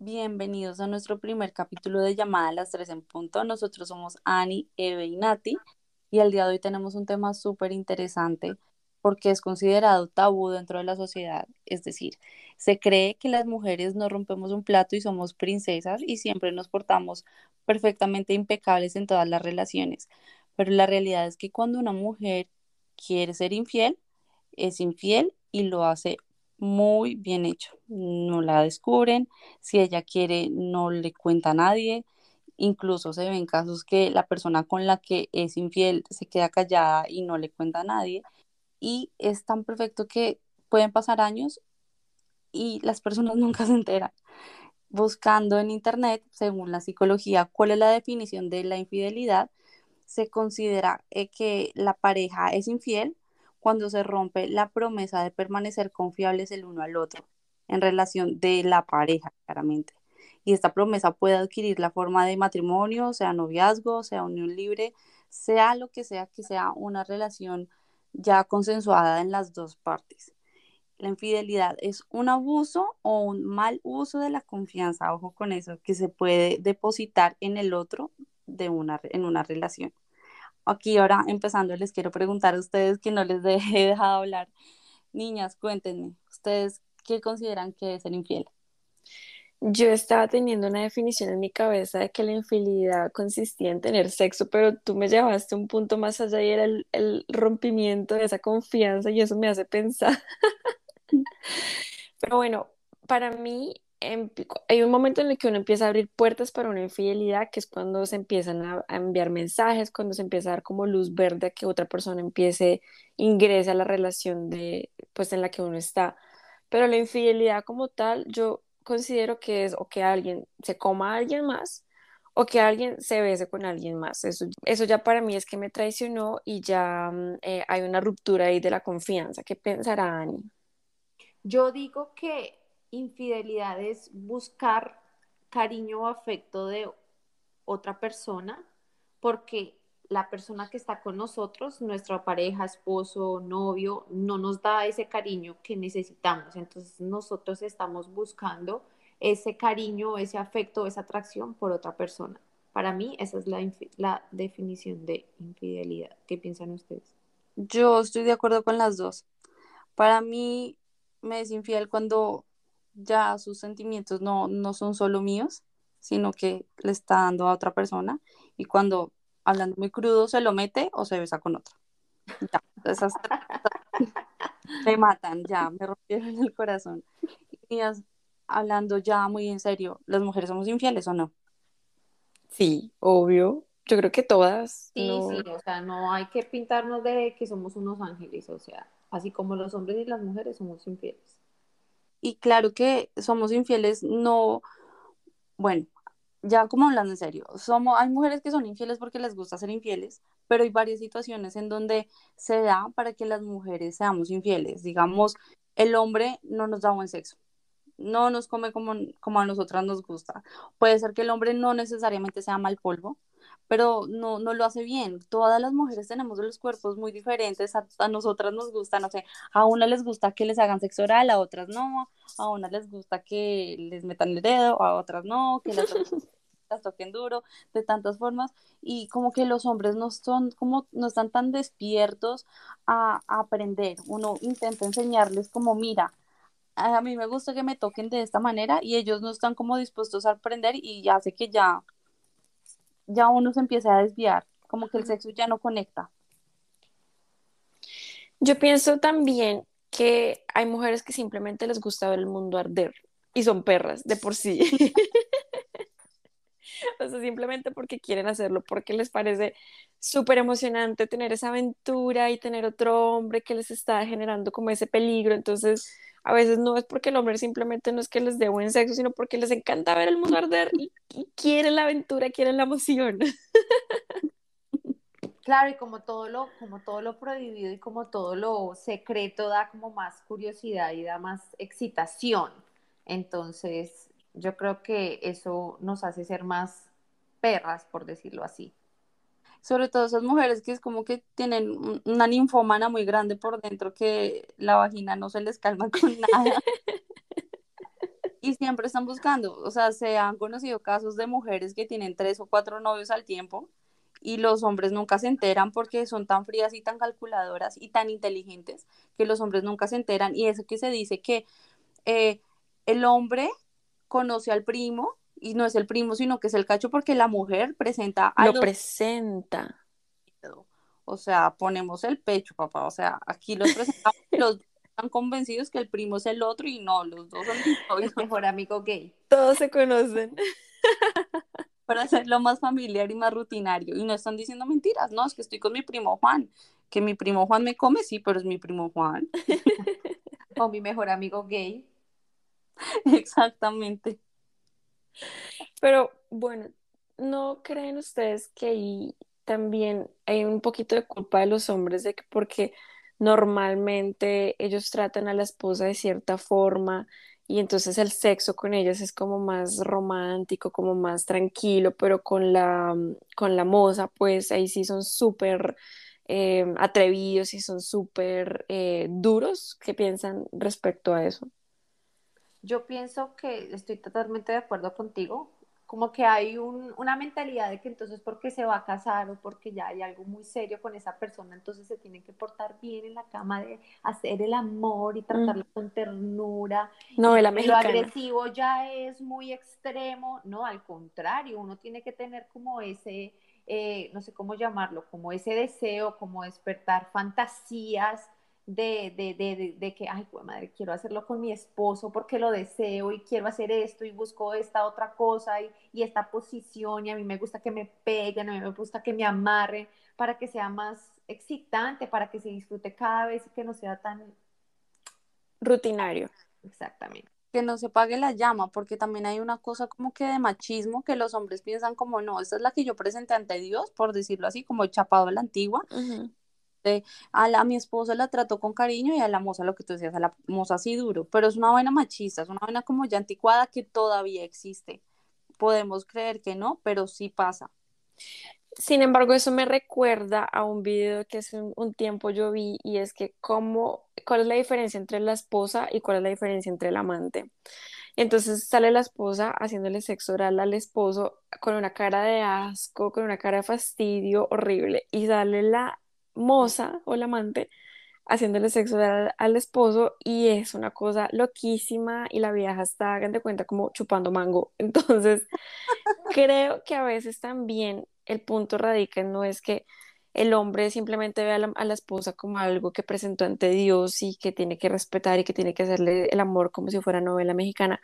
Bienvenidos a nuestro primer capítulo de Llamada a las 3 en punto. Nosotros somos Ani, Eve y Nati y el día de hoy tenemos un tema súper interesante porque es considerado tabú dentro de la sociedad. Es decir, se cree que las mujeres no rompemos un plato y somos princesas y siempre nos portamos perfectamente impecables en todas las relaciones. Pero la realidad es que cuando una mujer quiere ser infiel, es infiel y lo hace muy bien hecho. No la descubren, si ella quiere no le cuenta a nadie. Incluso se ven casos que la persona con la que es infiel se queda callada y no le cuenta a nadie. Y es tan perfecto que pueden pasar años y las personas nunca se enteran. Buscando en internet, según la psicología, cuál es la definición de la infidelidad, se considera eh, que la pareja es infiel cuando se rompe la promesa de permanecer confiables el uno al otro en relación de la pareja, claramente. Y esta promesa puede adquirir la forma de matrimonio, sea noviazgo, sea unión libre, sea lo que sea, que sea una relación ya consensuada en las dos partes. La infidelidad es un abuso o un mal uso de la confianza, ojo con eso, que se puede depositar en el otro de una, en una relación. Aquí ahora empezando les quiero preguntar a ustedes que no les he dejado hablar. Niñas, cuéntenme, ¿ustedes qué consideran que es ser infiel? Yo estaba teniendo una definición en mi cabeza de que la infidelidad consistía en tener sexo, pero tú me llevaste un punto más allá y era el, el rompimiento de esa confianza y eso me hace pensar. pero bueno, para mí hay un momento en el que uno empieza a abrir puertas para una infidelidad, que es cuando se empiezan a, enviar mensajes, cuando se empieza a dar como luz verde que otra persona empiece, ingrese a la relación de, pues, en la que uno está. Pero la infidelidad como tal, yo considero que es o que alguien se coma a alguien más o que alguien se bese con alguien más. Eso, eso ya para mí es que me traicionó y ya mm, eh, hay una ruptura ahí de la confianza. ¿Qué pensará Ani? Yo digo que infidelidad es buscar cariño o afecto de otra persona, porque la persona que está con nosotros, nuestra pareja, esposo, novio, no nos da ese cariño que necesitamos. Entonces nosotros estamos buscando ese cariño, ese afecto, esa atracción por otra persona. Para mí esa es la, la definición de infidelidad. ¿Qué piensan ustedes? Yo estoy de acuerdo con las dos. Para mí me es infiel cuando ya sus sentimientos no, no son solo míos, sino que le está dando a otra persona y cuando hablando muy crudo se lo mete o se besa con otra. Ya, esas me matan, ya, me rompieron el corazón. Y hablando ya muy en serio, ¿las mujeres somos infieles o no? Sí, obvio. Yo creo que todas. Sí, sí, o sea, no hay que pintarnos de que somos unos ángeles, o sea, así como los hombres y las mujeres somos infieles. Y claro que somos infieles, no, bueno, ya como hablando en serio, somos, hay mujeres que son infieles porque les gusta ser infieles, pero hay varias situaciones en donde se da para que las mujeres seamos infieles. Digamos, el hombre no nos da buen sexo, no nos come como, como a nosotras nos gusta. Puede ser que el hombre no necesariamente sea mal polvo, pero no, no lo hace bien. Todas las mujeres tenemos los cuerpos muy diferentes, a, nosotras nos gusta, no sé, a una les gusta que les hagan sexo oral, a otras no, a una les gusta que les metan el dedo, a otras no, que las, toquen duro, de tantas formas, y como que los hombres no son, como, no están tan despiertos a, a aprender, uno intenta enseñarles como, mira, a mí me gusta que me toquen de esta manera y ellos no están como dispuestos a aprender y hace que ya ya uno se empieza a desviar, como que el sexo ya no conecta. Yo pienso también que hay mujeres que simplemente les gusta ver el mundo arder y son perras de por sí. o sea, simplemente porque quieren hacerlo, porque les parece súper emocionante tener esa aventura y tener otro hombre que les está generando como ese peligro. Entonces, a veces no es porque el hombre simplemente no es que les dé buen sexo, sino porque les encanta ver el mundo arder y, y quieren la aventura, quieren la emoción. Claro, y como todo lo, como todo lo prohibido y como todo lo secreto da como más curiosidad y da más excitación. Entonces, yo creo que eso nos hace ser más perras, por decirlo así. Sobre todo esas mujeres que es como que tienen una ninfómana muy grande por dentro que la vagina no se les calma con nada. y siempre están buscando, o sea, se han conocido casos de mujeres que tienen tres o cuatro novios al tiempo y los hombres nunca se enteran porque son tan frías y tan calculadoras y tan inteligentes que los hombres nunca se enteran. Y eso que se dice que eh, el hombre conoce al primo y no es el primo, sino que es el cacho porque la mujer presenta a Lo presenta. O sea, ponemos el pecho, papá. O sea, aquí los presentamos los están convencidos que el primo es el otro y no, los dos son el mejor amigo gay. Todos se conocen. para hacerlo más familiar y más rutinario. Y no están diciendo mentiras, no, es que estoy con mi primo Juan, que mi primo Juan me come, sí, pero es mi primo Juan. o mi mejor amigo gay. Exactamente. Pero bueno, ¿no creen ustedes que ahí también hay un poquito de culpa de los hombres de que porque normalmente ellos tratan a la esposa de cierta forma y entonces el sexo con ellas es como más romántico, como más tranquilo, pero con la, mm, con la moza, pues ahí sí son súper eh, atrevidos y son súper eh, duros. ¿Qué piensan respecto a eso? Yo pienso que estoy totalmente de acuerdo contigo como que hay un, una mentalidad de que entonces porque se va a casar o porque ya hay algo muy serio con esa persona, entonces se tiene que portar bien en la cama de hacer el amor y tratarla con ternura. No, el Lo agresivo ya es muy extremo, no, al contrario, uno tiene que tener como ese, eh, no sé cómo llamarlo, como ese deseo, como despertar fantasías de, de, de, de, que, ay, madre, quiero hacerlo con mi esposo porque lo deseo y quiero hacer esto y busco esta otra cosa y, y esta posición y a mí me gusta que me peguen, a mí me gusta que me amarren para que sea más excitante, para que se disfrute cada vez y que no sea tan rutinario. Exactamente. Que no se pague la llama, porque también hay una cosa como que de machismo que los hombres piensan como, no, esta es la que yo presenté ante Dios, por decirlo así, como chapado a la antigua, a, la, mi esposa la trató con cariño y a la moza, lo que tú decías, a la moza así duro, pero es una vaina machista, es una vaina como ya anticuada que todavía existe. Podemos creer que no, pero sí pasa. Sin embargo, eso me recuerda a un video que hace un, tiempo yo vi y es que cómo, cuál es la diferencia entre la esposa y cuál es la diferencia entre el amante. Entonces sale la esposa haciéndole sexo oral al esposo con una cara de asco, con una cara de fastidio horrible y sale la moza o la amante haciéndole sexo al, esposo y es una cosa loquísima y la vieja está, hagan de cuenta, como chupando mango. Entonces, creo que a veces también el punto radica en no es que el hombre simplemente ve a la, a la, esposa como algo que presentó ante Dios y que tiene que respetar y que tiene que hacerle el amor como si fuera novela mexicana,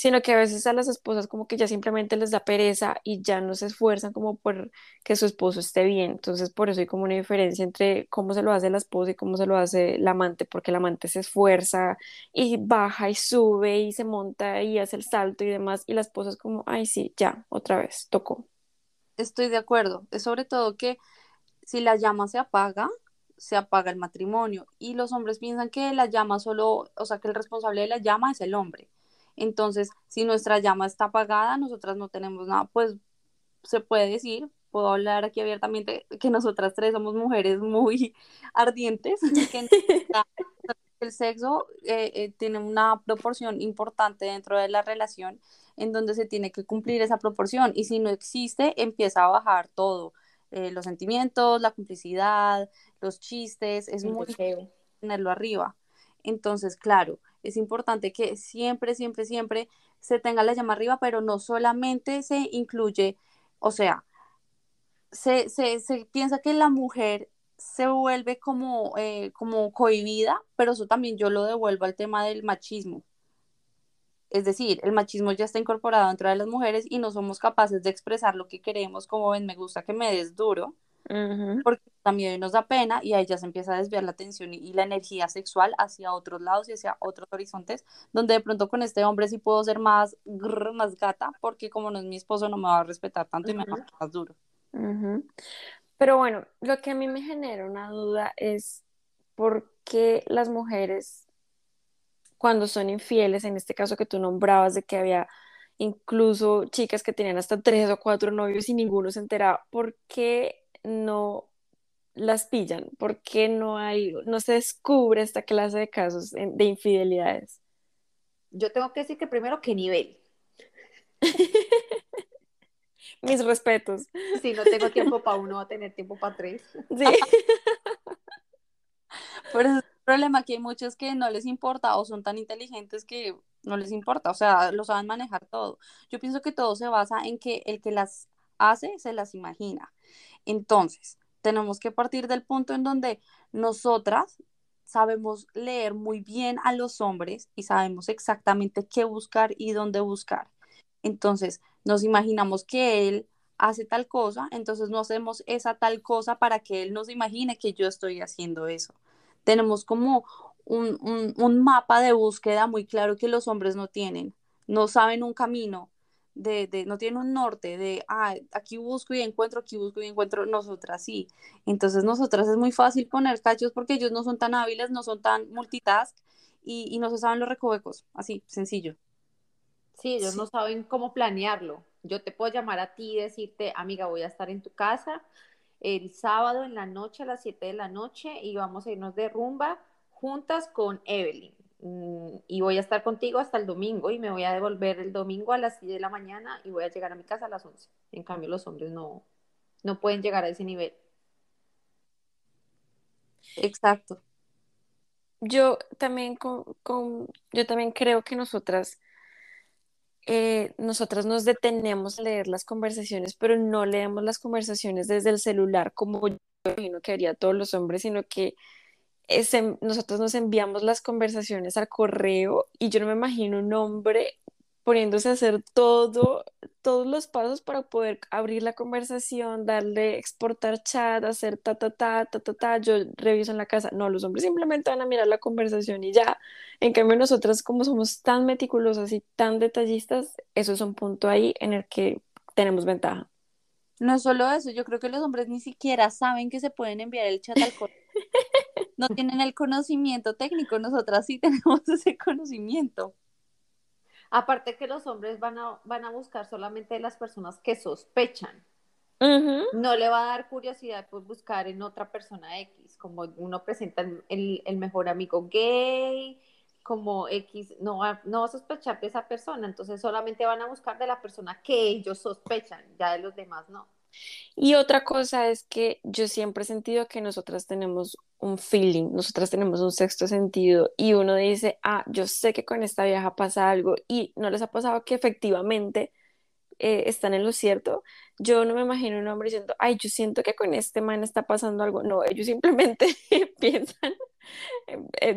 sino que a veces a las esposas como que ya simplemente les da pereza y ya no se esfuerzan como por que su esposo esté bien. Entonces por eso hay como una diferencia entre cómo se lo hace la esposa y cómo se lo hace la amante, porque la amante se esfuerza y baja y sube y se monta y hace el salto y demás, y la esposa es como, ay sí, ya, otra vez, tocó. Estoy de acuerdo. Es sobre todo que si la llama se apaga, se apaga el matrimonio y los hombres piensan que la llama solo, o sea, que el responsable de la llama es el hombre entonces, si nuestra llama está apagada, nosotras no tenemos nada, pues se puede decir, puedo hablar aquí abiertamente, que nosotras tres somos mujeres muy ardientes, que el sexo eh, eh, tiene una proporción importante dentro de la relación en donde se tiene que cumplir esa proporción y si no existe, empieza a bajar todo, eh, los sentimientos, la complicidad, los chistes, es muy feo tenerlo arriba. Entonces, claro, es importante que siempre, siempre, siempre se tenga la llama arriba, pero no solamente se incluye, o sea, se, se, se piensa que la mujer se vuelve como, eh, como cohibida, pero eso también yo lo devuelvo al tema del machismo. Es decir, el machismo ya está incorporado dentro de las mujeres y no somos capaces de expresar lo que queremos, como ven, me gusta que me des duro. Porque también nos da pena y ahí ya se empieza a desviar la atención y, la energía sexual hacia otros lados y hacia otros horizontes, donde de pronto con este hombre sí puedo ser más, más gata, porque como no es mi esposo no me va a respetar tanto y me va a más duro. Pero bueno, lo que a mí me genera una duda es por qué las mujeres, cuando son infieles, en este caso que tú nombrabas de que había incluso chicas que tenían hasta tres o cuatro novios y ninguno se enteraba, ¿por qué no las pillan? ¿Por qué no hay, no se descubre esta clase de casos de infidelidades? Yo tengo que decir que primero, ¿qué nivel? Mis respetos. Si no tengo tiempo para uno, va a tener tiempo para tres. Sí. Por eso es el problema que hay muchos que no les importa o son tan inteligentes que no les importa, o sea, lo saben manejar todo. Yo pienso que todo se basa en que el que las hace se las imagina. Entonces, tenemos que partir del punto en donde nosotras sabemos leer muy bien a los hombres y sabemos exactamente qué buscar y dónde buscar. Entonces, nos imaginamos que él hace tal cosa, entonces no hacemos esa tal cosa para que él nos imagine que yo estoy haciendo eso. Tenemos como un, mapa de búsqueda muy claro que los hombres no tienen. No saben un camino, de, de, no tienen un norte de, ah, aquí busco y encuentro, aquí busco y encuentro, nosotras sí. Entonces, nosotras es muy fácil poner cachos porque ellos no son tan hábiles, no son tan multitask y, y no se saben los recovecos, así, sencillo. Sí, ellos no saben cómo planearlo. Yo te puedo llamar a ti y decirte, amiga, voy a estar en tu casa el sábado en la noche a las 7 de la noche y vamos a irnos de rumba juntas con Evelyn. Mm, y voy a estar contigo hasta el domingo y me voy a devolver el domingo a las 10 de la mañana y voy a llegar a mi casa a las 11. En cambio, los hombres no, no pueden llegar a ese nivel. Exacto. Yo también, con, yo también creo que nosotras, eh, nosotras nos detenemos a leer las conversaciones, pero no leemos las conversaciones desde el celular como yo imagino que haría todos los hombres, sino que nosotros nos enviamos las conversaciones al correo y yo no me imagino un hombre poniéndose a hacer todo, todos los pasos para poder abrir la conversación, darle, exportar chat, hacer ta, ta, ta, ta, ta, ta, yo reviso en la casa. No, los hombres simplemente van a mirar la conversación y ya. En cambio, nosotras como somos tan meticulosas y tan detallistas, eso es un punto ahí en el que tenemos ventaja. No solo eso, yo creo que los hombres ni siquiera saben que se pueden enviar el chat al correo. no tienen el conocimiento técnico, nosotras sí tenemos ese conocimiento. Aparte que los hombres van a, van a buscar solamente las personas que sospechan. No le va a dar curiosidad pues buscar en otra persona X, como uno presenta el, el mejor amigo gay, como X, no va, no va a sospechar de esa persona, entonces solamente van a buscar de la persona que ellos sospechan, ya de los demás no. Y otra cosa es que yo siempre he sentido que nosotras tenemos un feeling, nosotras tenemos un sexto sentido y uno dice, ah, yo sé que con esta vieja pasa algo y no les ha pasado que efectivamente eh, están en lo cierto. Yo no me imagino un hombre diciendo, ay, yo siento que con este man está pasando algo. No, ellos simplemente piensan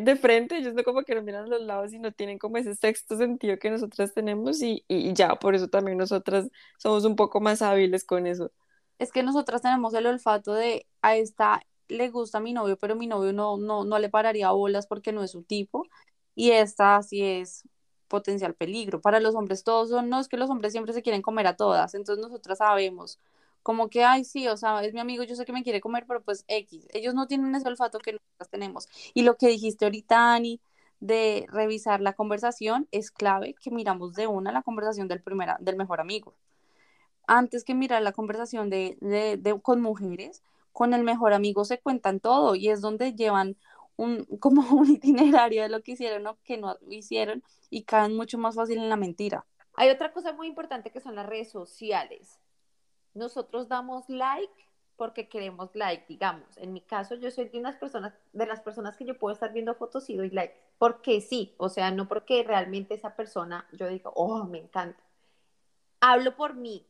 de frente, ellos no como que no miran a los lados y no tienen como ese sexto sentido que nosotras tenemos y, y ya, por eso también nosotras somos un poco más hábiles con eso es que nosotras tenemos el olfato de a esta le gusta a mi novio, pero mi novio no, no, no le pararía bolas porque no es su tipo, y esta sí es potencial peligro. Para los hombres todos son, no es que los hombres siempre se quieren comer a todas, entonces nosotras sabemos como que, ay, sí, o sea, es mi amigo, yo sé que me quiere comer, pero pues X, ellos no tienen ese olfato que nosotras tenemos. Y lo que dijiste ahorita, Ani, de revisar la conversación, es clave que miramos de una la conversación del, primera, del mejor amigo antes que mirar la conversación de, de, con mujeres, con el mejor amigo se cuentan todo y es donde llevan un, como un itinerario de lo que hicieron o que no hicieron y caen mucho más fácil en la mentira. Hay otra cosa muy importante que son las redes sociales. Nosotros damos like porque queremos like, digamos. En mi caso, yo soy de unas personas, de las personas que yo puedo estar viendo fotos y doy like, porque sí, o sea, no porque realmente esa persona, yo digo, oh, me encanta. Hablo por mí,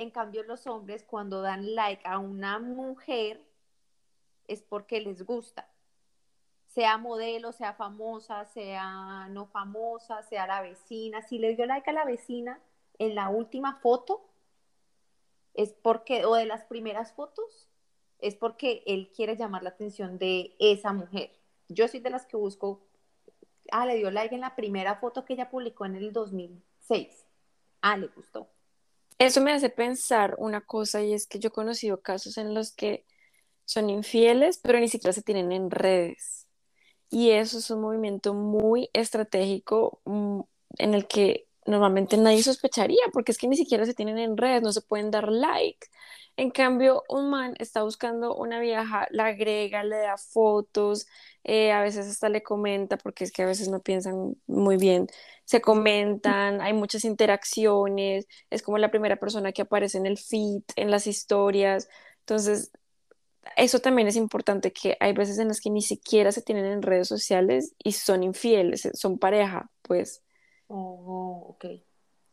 en cambio, los hombres cuando dan like a una mujer es porque les gusta. Sea modelo, sea famosa, sea no famosa, sea la vecina. Si le dio like a la vecina en la última foto, es porque, o de las primeras fotos, es porque él quiere llamar la atención de esa mujer. Yo soy de las que busco, ah, le dio like en la primera foto que ella publicó en el 2006. Ah, le gustó. Eso me hace pensar una cosa y es que yo he conocido casos en los que son infieles, pero ni siquiera se tienen en redes. Y eso es un movimiento muy estratégico mm, en el que normalmente nadie sospecharía, porque es que ni siquiera se tienen en redes, no se pueden dar like. En cambio, un man está buscando una vieja, la agrega, le da fotos, eh, a veces hasta le comenta, porque es que a veces no piensan muy bien, se comentan, hay muchas interacciones, es como la primera persona que aparece en el feed, en las historias. Entonces, eso también es importante, que hay veces en las que ni siquiera se tienen en redes sociales y son infieles, son pareja, pues. Oh, ok.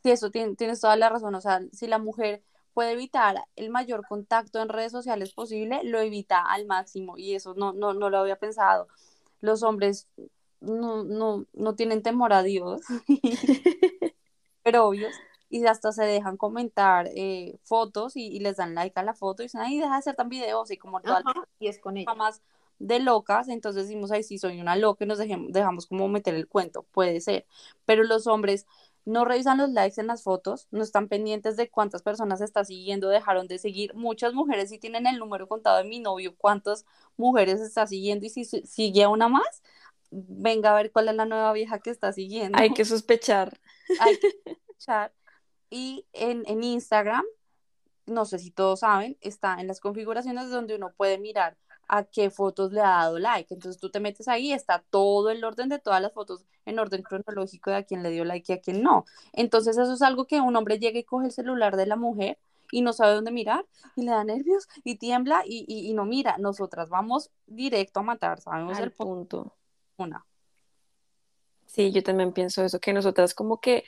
Sí, eso tienes toda la razón. O sea, si la mujer puede evitar el mayor contacto en redes sociales posible, lo evita al máximo. Y eso no, no, no lo había pensado. Los hombres no, no, no tienen temor a Dios, pero obvios y hasta se dejan comentar eh, fotos y, les dan like a la foto y dicen, ay, deja de hacer tan videos y como todas y es con más de locas, entonces decimos, ay, sí, soy una loca y nos dejamos como meter el cuento, puede ser, pero los hombres no revisan los likes en las fotos, no están pendientes de cuántas personas está siguiendo, dejaron de seguir. Muchas mujeres sí tienen el número contado de mi novio, cuántas mujeres está siguiendo y si sigue a una más, venga a ver cuál es la nueva vieja que está siguiendo. Hay que sospechar. Hay que sospechar. Y en, en Instagram, no sé si todos saben, está en las configuraciones donde uno puede mirar a qué fotos le ha dado like. Entonces tú te metes ahí, está todo el orden de todas las fotos en orden cronológico de a quién le dio like y a quién no. Entonces eso es algo que un hombre llega y coge el celular de la mujer y no sabe dónde mirar y le da nervios y tiembla y, y, no mira. Nosotras vamos directo a matar, sabemos el punto. Una. Sí, yo también pienso eso, que nosotras como que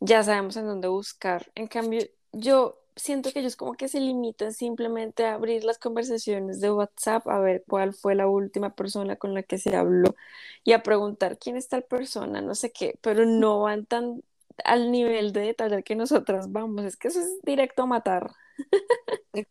ya sabemos en dónde buscar. En cambio, yo siento que ellos como que se limitan simplemente a abrir las conversaciones de WhatsApp, a ver cuál fue la última persona con la que se habló y a preguntar quién es tal persona, no sé qué, pero no van tan al nivel de detalle que nosotras vamos, es que eso es directo a matar. Es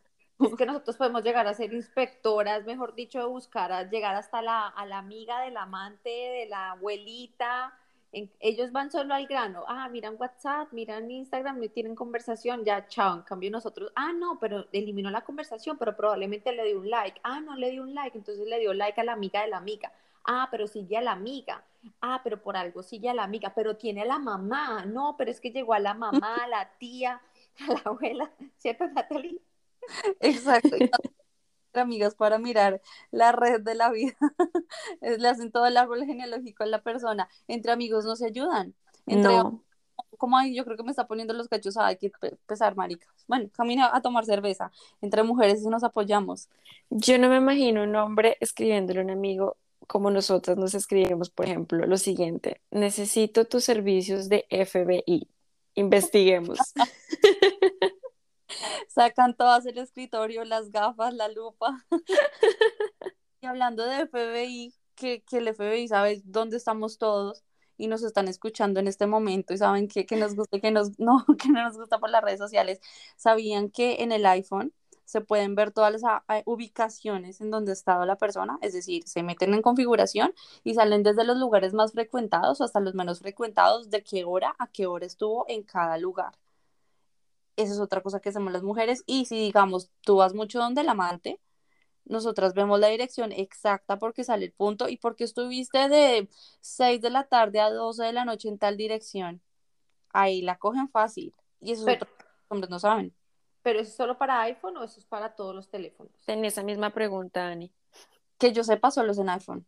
nosotros podemos llegar a ser inspectoras, mejor dicho, buscar, a llegar hasta la, a la amiga del amante, de la abuelita, ellos van solo al grano, ah, miran WhatsApp, miran Instagram, tienen conversación, ya, chao. En cambio nosotros, ah, no, pero eliminó la conversación, pero probablemente le dio un like. Ah, no le dio un like, entonces le dio like a la amiga de la amiga. Ah, pero sigue a la amiga. Ah, pero por algo sigue a la amiga, pero tiene a la mamá. No, pero es que llegó a la mamá, a la tía, a la abuela, ¿cierto, Natalie? Exacto amigas para mirar la red de la vida. Le hacen todo el árbol genealógico a la persona. Entre amigos no se ayudan. Entre no. Como ahí yo creo que me está poniendo los cachos, hay que pesar, maricas. Bueno, camina a tomar cerveza. Entre mujeres nos apoyamos. Yo no me imagino un hombre escribiéndole a un amigo como nosotras nos escribimos, por ejemplo, lo siguiente, necesito tus servicios de FBI. Investiguemos. sacan todas el escritorio, las gafas, la lupa. y hablando de FBI, que, que el FBI sabe dónde estamos todos y nos están escuchando en este momento y saben que, que nos gusta que nos, no, que no nos gusta por las redes sociales, sabían que en el iPhone se pueden ver todas las ah, ah, ubicaciones en donde ha estado la persona, es decir, se meten en configuración y salen desde los lugares más frecuentados hasta los menos frecuentados de qué hora a qué hora estuvo en cada lugar. Esa es otra cosa que hacemos las mujeres. Y si, digamos, tú vas mucho donde el amante, nosotras vemos la dirección exacta porque sale el punto y porque estuviste de 6 de la tarde a 12 de la noche en tal dirección. Ahí la cogen fácil. Y eso es otro que los hombres no saben. ¿Pero eso es solo para iPhone o eso es para todos los teléfonos? Tenía esa misma pregunta, Ani. Que yo sepa, solo es en iPhone.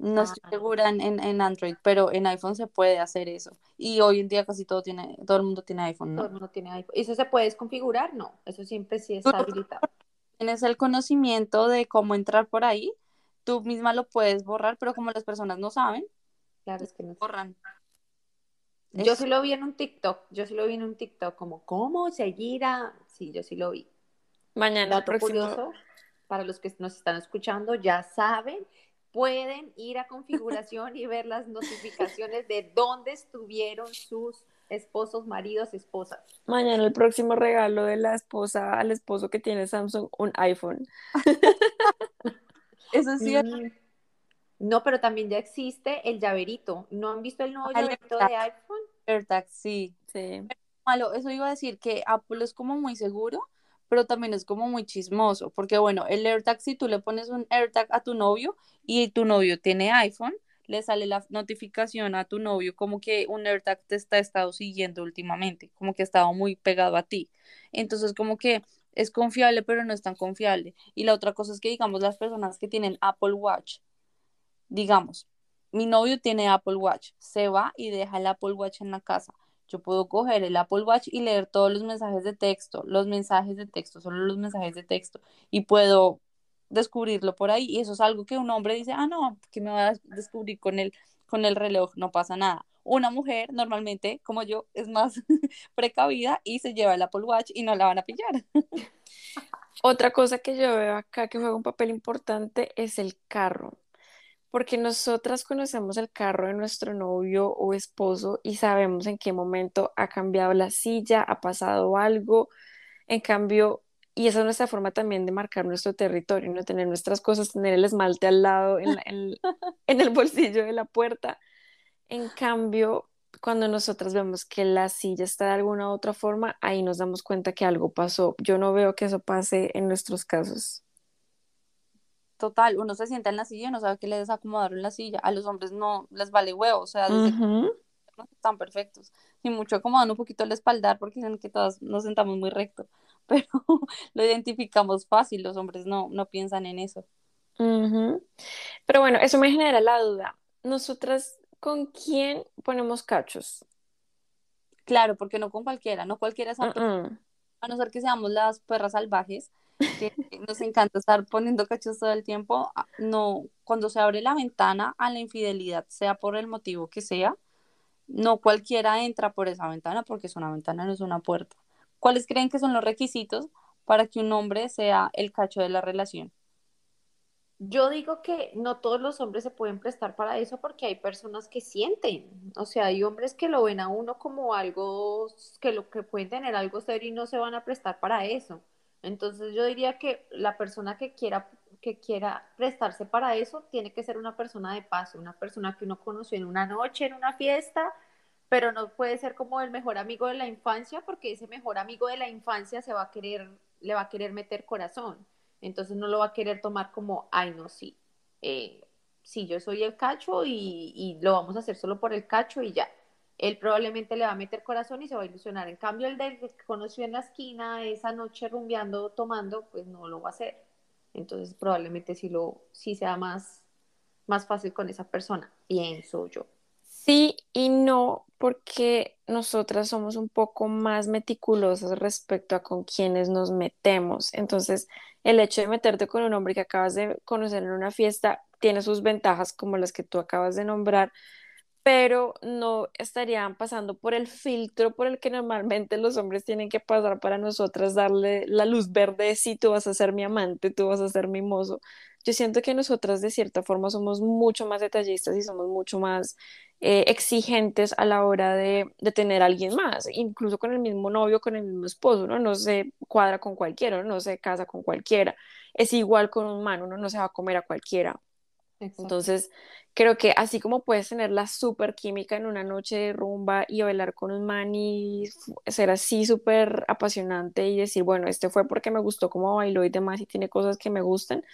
No estoy ah. segura en, en, Android, pero en iPhone se puede hacer eso. Y hoy en día casi todo tiene, todo el mundo tiene iPhone, ¿no? Todo el mundo tiene iPhone. ¿Eso se puede desconfigurar? No, eso siempre sí está habilitado. Tienes el conocimiento de cómo entrar por ahí, tú misma lo puedes borrar, pero como las personas no saben, claro, es que no borran. Yo sí lo vi en un TikTok, yo sí lo vi en un TikTok, como, ¿cómo seguir a...? Sí, yo sí lo vi. Mañana, próximo... curioso, para los que nos están escuchando, ya saben pueden ir a configuración y ver las notificaciones de dónde estuvieron sus esposos, maridos, esposas. Mañana el próximo regalo de la esposa al esposo que tiene Samsung, un iPhone. Eso es cierto. Mm. No, pero también ya existe el llaverito. ¿No han visto el nuevo Ah, el llaverito AirTag. de iPhone? AirTag, sí. Sí. Malo, eso iba a decir que Apple es como muy seguro, pero también es como muy chismoso, porque bueno, el AirTag, si tú le pones un AirTag a tu novio y tu novio tiene iPhone, le sale la notificación a tu novio como que un AirTag te está estado siguiendo últimamente, como que ha estado muy pegado a ti. Entonces, como que es confiable, pero no es tan confiable. Y la otra cosa es que, digamos, las personas que tienen Apple Watch, digamos, mi novio tiene Apple Watch, se va y deja el Apple Watch en la casa. Yo puedo coger el Apple Watch y leer todos los mensajes de texto, los mensajes de texto, solo los mensajes de texto, y puedo descubrirlo por ahí. Y eso es algo que un hombre dice, ah, no, que me va a descubrir con el, con el reloj, no pasa nada. Una mujer normalmente, como yo, es más precavida y se lleva el Apple Watch y no la van a pillar. Otra cosa que yo veo acá que juega un papel importante es el carro, porque nosotras conocemos el carro de nuestro novio o esposo y sabemos en qué momento ha cambiado la silla, ha pasado algo. En cambio, y esa es nuestra forma también de marcar nuestro territorio, no tener nuestras cosas, tener el esmalte al lado en, la- en- en el bolsillo de la puerta. En cambio, cuando nosotras vemos que la silla está de alguna u otra forma, ahí nos damos cuenta que algo pasó. Yo no veo que eso pase en nuestros casos. Total, uno se sienta en la silla y no sabe que le desacomodaron la silla. A los hombres no les vale huevo, o sea, desde están perfectos. Y mucho acomodan un poquito el espaldar porque dicen que todas nos sentamos muy recto, pero lo identificamos fácil, los hombres no, no piensan en eso. Pero bueno, eso me genera la duda. Nosotras, ¿con quién ponemos cachos? Claro, porque no con cualquiera, no cualquiera es Mm-mm. a no ser que seamos las perras salvajes, nos encanta estar poniendo cachos todo el tiempo. ah, No, cuando se abre la ventana a la infidelidad, sea por el motivo que sea, no cualquiera entra por esa ventana porque es una ventana, no es una puerta. ¿Cuáles creen que son los requisitos para que un hombre sea el cacho de la relación? Yo digo que no todos los hombres se pueden prestar para eso porque hay personas que sienten, o sea, hay hombres que lo ven a uno como algo que lo que pueden tener algo serio y no se van a prestar para eso. Entonces yo diría que la persona que quiera que quiera prestarse para eso tiene que ser una persona de paso, una persona que uno conoció en una noche, en una fiesta, pero no puede ser como el mejor amigo de la infancia porque ese mejor amigo de la infancia se va a querer le va a querer meter corazón. Entonces no lo va a querer tomar como, ay, no, sí, eh, sí, yo soy el cacho y, y lo vamos a hacer solo por el cacho y ya. Él probablemente le va a meter corazón y se va a ilusionar. En cambio, el del que conoció en la esquina esa noche rumbeando, tomando, pues no lo va a hacer. Entonces probablemente sí, lo, sí sea más, más fácil con esa persona, pienso yo. Sí y no, porque nosotras somos un poco más meticulosas respecto a con quienes nos metemos. Entonces, el hecho de meterte con un hombre que acabas de conocer en una fiesta tiene sus ventajas como las que tú acabas de nombrar, pero no estarían pasando por el filtro por el que normalmente los hombres tienen que pasar para nosotras darle la luz verde de sí, tú vas a ser mi amante, tú vas a ser mi mozo. Yo siento que nosotras de cierta forma somos mucho más detallistas y somos mucho más eh, exigentes a la hora de, de tener a alguien más, incluso con el mismo novio, con el mismo esposo, ¿no? No se cuadra con cualquiera, no se casa con cualquiera. Es igual con un man, uno no se va a comer a cualquiera. Exacto. Entonces, creo que así como puedes tener la super química en una noche de rumba y bailar con un man y ser así súper apasionante y decir, bueno, este fue porque me gustó cómo bailó y demás y tiene cosas que me gustan,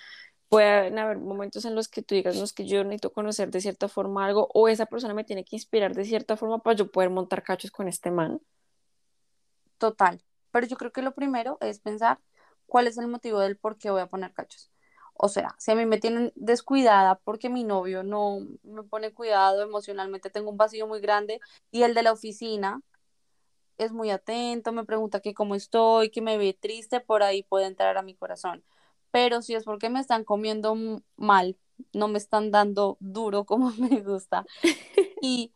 pueden haber momentos en los que tú digas, no, es que yo necesito conocer de cierta forma algo o esa persona me tiene que inspirar de cierta forma para yo poder montar cachos con este man. Total. Pero yo creo que lo primero es pensar cuál es el motivo del por qué voy a poner cachos. O sea, si a mí me tienen descuidada porque mi novio no me pone cuidado, emocionalmente tengo un vacío muy grande y el de la oficina es muy atento, me pregunta que cómo estoy, que me ve triste, por ahí puede entrar a mi corazón. Pero si es porque me están comiendo mal, no me están dando duro como me gusta y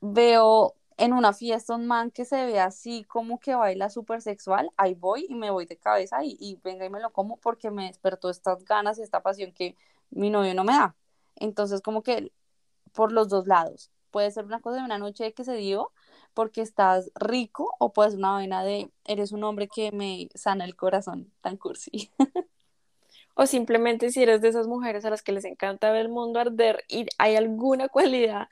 veo en una fiesta un man que se ve así como que baila súper sexual, ahí voy y me voy de cabeza y, y venga y me lo como porque me despertó estas ganas y esta pasión que mi novio no me da. Entonces como que por los dos lados, puede ser una cosa de una noche que se dio, porque estás rico o puede ser una vaina de eres un hombre que me sana el corazón, tan cursi. O simplemente si eres de esas mujeres a las que les encanta ver el mundo arder y hay alguna cualidad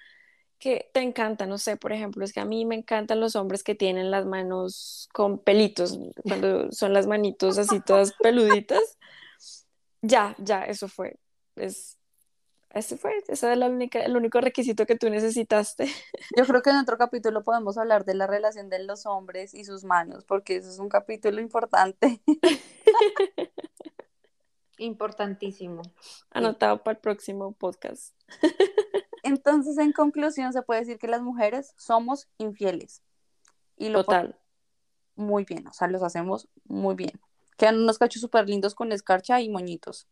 que te encanta, no sé, por ejemplo, es que a mí me encantan los hombres que tienen las manos con pelitos, cuando son las manitos así todas peluditas. Ya, ya, eso fue. Es, ese fue, ese es la única, el único requisito que tú necesitaste. Yo creo que en otro capítulo podemos hablar de la relación de los hombres y sus manos, porque eso es un capítulo importante. Importantísimo. Anotado para el próximo podcast. Entonces, en conclusión, se puede decir que las mujeres somos infieles. Y lo Total. muy bien, o sea, los hacemos muy bien. Quedan unos cachos súper lindos con escarcha y moñitos.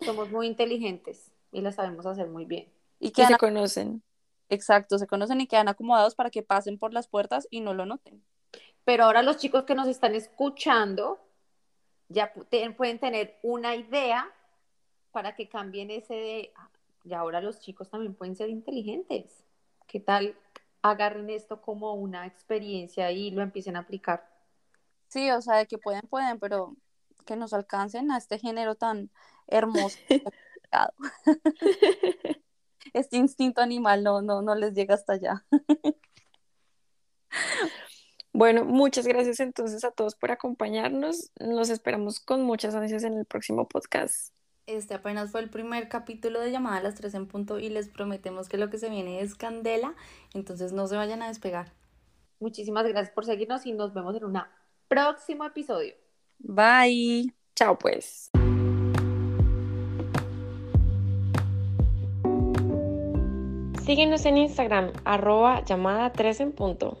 Somos muy inteligentes y la sabemos hacer muy bien. Y Y quedan, se conocen. exacto, se conocen y quedan acomodados para que pasen por las puertas y no lo noten. Pero ahora los chicos que nos están escuchando ya pueden tener una idea para que cambien ese de, "Ah, y ahora los chicos también pueden ser inteligentes. ¿Qué tal agarren esto como una experiencia y lo empiecen a aplicar? Sí, o sea, de que pueden, pueden, pero que nos alcancen a este género tan hermoso. Este instinto animal no, no, no les llega hasta allá. Bueno, muchas gracias entonces a todos por acompañarnos. Nos esperamos con muchas ansias en el próximo podcast. Este apenas fue el primer capítulo de Llamada a las 3 en punto y les prometemos que lo que se viene es candela, entonces no se vayan a despegar. Muchísimas gracias por seguirnos y nos vemos en un próximo episodio. Bye. Chao pues. Síguenos en Instagram, arroba llamada 3 en punto.